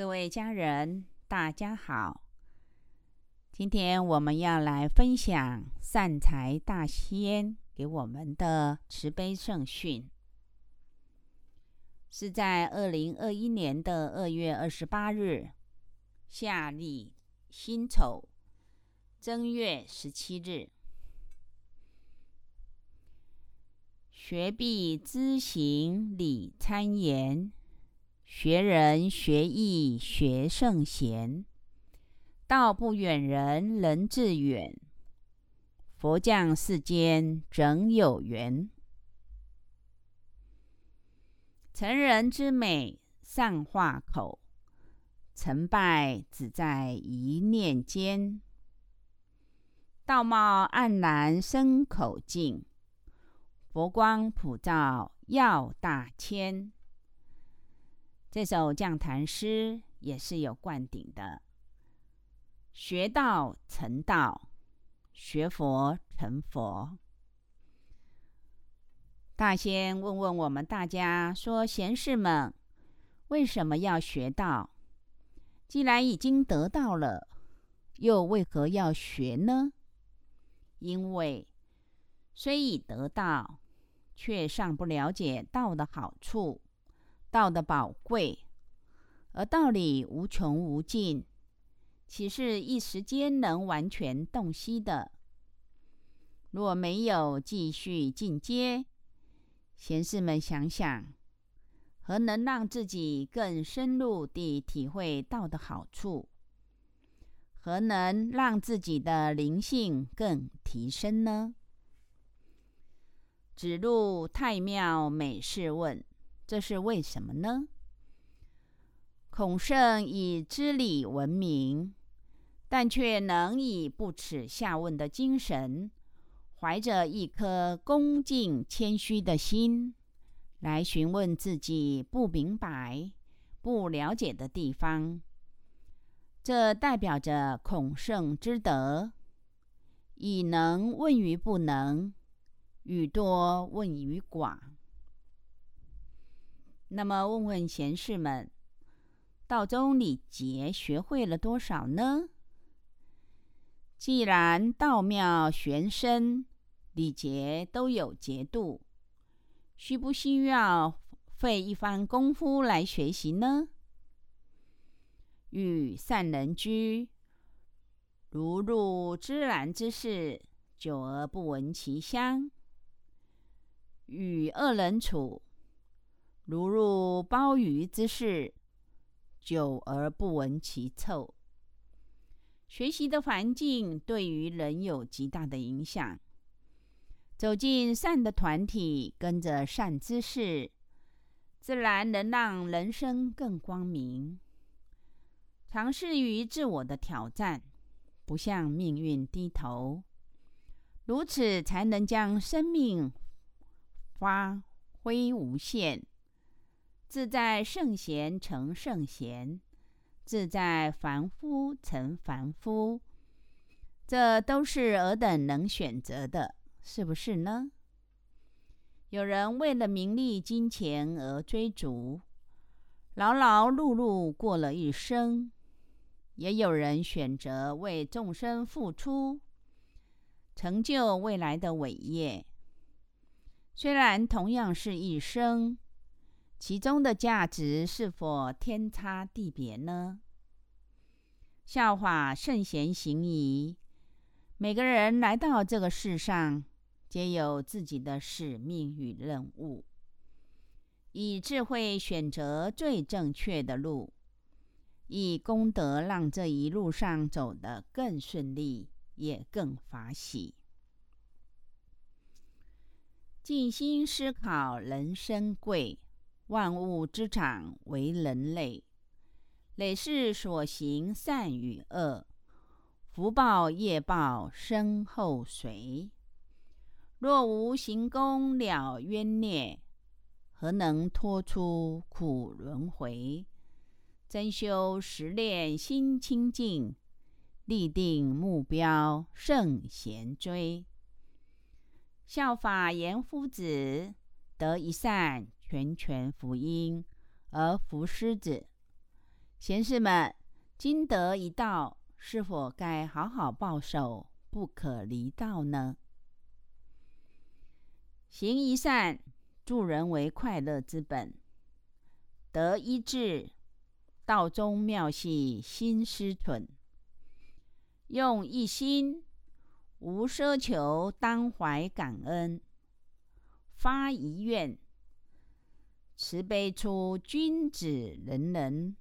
各位家人，大家好。今天我们要来分享善财大仙给我们的慈悲圣训，是在二零二一年的二月二十八日，夏历辛丑正月十七日。学必知行礼参言。学人学艺学圣贤，道不远人人自远。佛降世间整有缘，成人之美善化口，成败只在一念间。道貌岸然生口净，佛光普照耀大千。这首降坛诗也是有灌顶的：学道成道，学佛成佛。大仙问问我们大家说：贤士们，为什么要学道？既然已经得到了，又为何要学呢？因为虽已得道，却尚不了解道的好处。道的宝贵，而道理无穷无尽，岂是一时间能完全洞悉的？若没有继续进阶，贤士们想想，何能让自己更深入地体会道的好处？何能让自己的灵性更提升呢？指路太庙美事问。这是为什么呢？孔圣以知礼闻名，但却能以不耻下问的精神，怀着一颗恭敬谦虚的心，来询问自己不明白、不了解的地方。这代表着孔圣之德，以能问于不能，语多问于寡。那么，问问贤士们，道中礼节学会了多少呢？既然道妙玄深，礼节都有节度，需不需要费一番功夫来学习呢？与善人居，如入芝兰之室，久而不闻其香；与恶人处，如入鲍鱼之室，久而不闻其臭。学习的环境对于人有极大的影响。走进善的团体，跟着善知识，自然能让人生更光明。尝试于自我的挑战，不向命运低头，如此才能将生命发挥无限。自在圣贤成圣贤，自在凡夫成凡夫，这都是尔等能选择的，是不是呢？有人为了名利金钱而追逐，劳劳碌碌过了一生；也有人选择为众生付出，成就未来的伟业。虽然同样是一生。其中的价值是否天差地别呢？笑话圣贤行仪，每个人来到这个世上，皆有自己的使命与任务，以智慧选择最正确的路，以功德让这一路上走得更顺利，也更法喜。静心思考，人生贵。万物之长为人类，累世所行善与恶，福报业报身后随。若无行功了冤孽，何能脱出苦轮回？真修实练心清净，立定目标圣贤追。效法严夫子，得一善。全权福音而服狮子，贤士们，今得一道，是否该好好报守，不可离道呢？行一善，助人为快乐之本。得一智，道中妙系心思存。用一心，无奢求，当怀感恩。发一愿，慈悲出君子人人。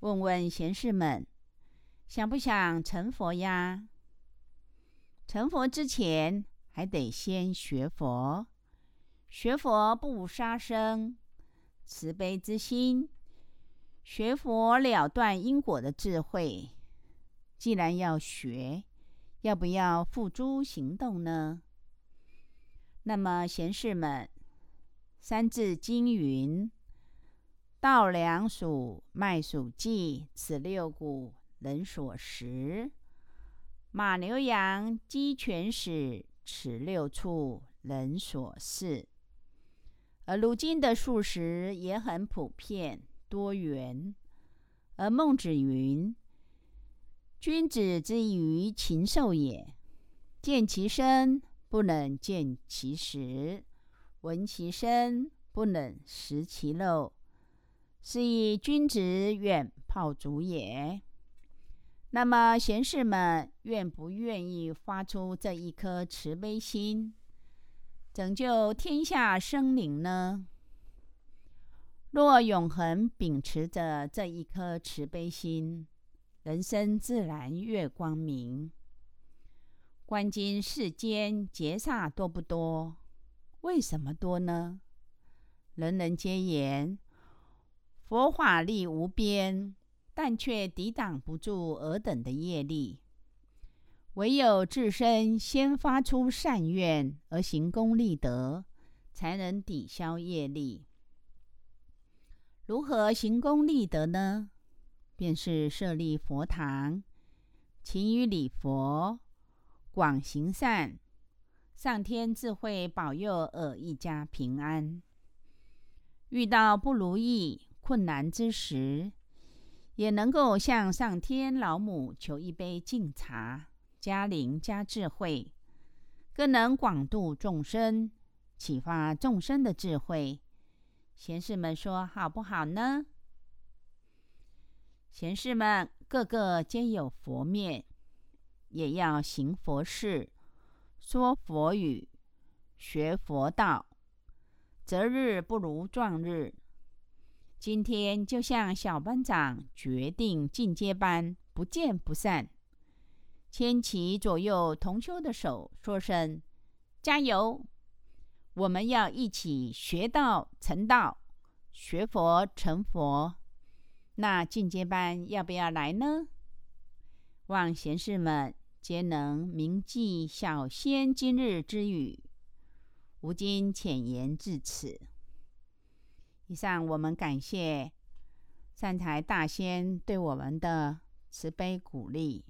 问问贤士们，想不想成佛呀？成佛之前，还得先学佛。学佛不杀生，慈悲之心。学佛了断因果的智慧。既然要学，要不要付诸行动呢？那么贤士们，《三字经》云。稻粱黍麦黍稷，此六谷人所食；马牛羊鸡犬豕，此六畜人所饲。而如今的素食也很普遍多元。而孟子云：“君子之于禽兽也，见其身，不能见其食；闻其声，不能食其肉。”是以君子远庖祖也。那么贤士们愿不愿意发出这一颗慈悲心，拯救天下生灵呢？若永恒秉持着这一颗慈悲心，人生自然越光明。观今世间劫煞多不多？为什么多呢？人人皆言。佛法力无边，但却抵挡不住尔等的业力。唯有自身先发出善愿而行功立德，才能抵消业力。如何行功立德呢？便是设立佛堂，勤于礼佛，广行善，上天自会保佑尔一家平安。遇到不如意。困难之时，也能够向上天老母求一杯净茶，加灵加智慧，更能广度众生，启发众生的智慧。贤士们说好不好呢？贤士们个个皆有佛面，也要行佛事，说佛语，学佛道。择日不如撞日。今天就像小班长决定进阶班，不见不散，牵起左右同修的手，说声加油！我们要一起学道成道，学佛成佛。那进阶班要不要来呢？望贤士们皆能铭记小仙今日之语。吾今浅言至此。以上，我们感谢善财大仙对我们的慈悲鼓励。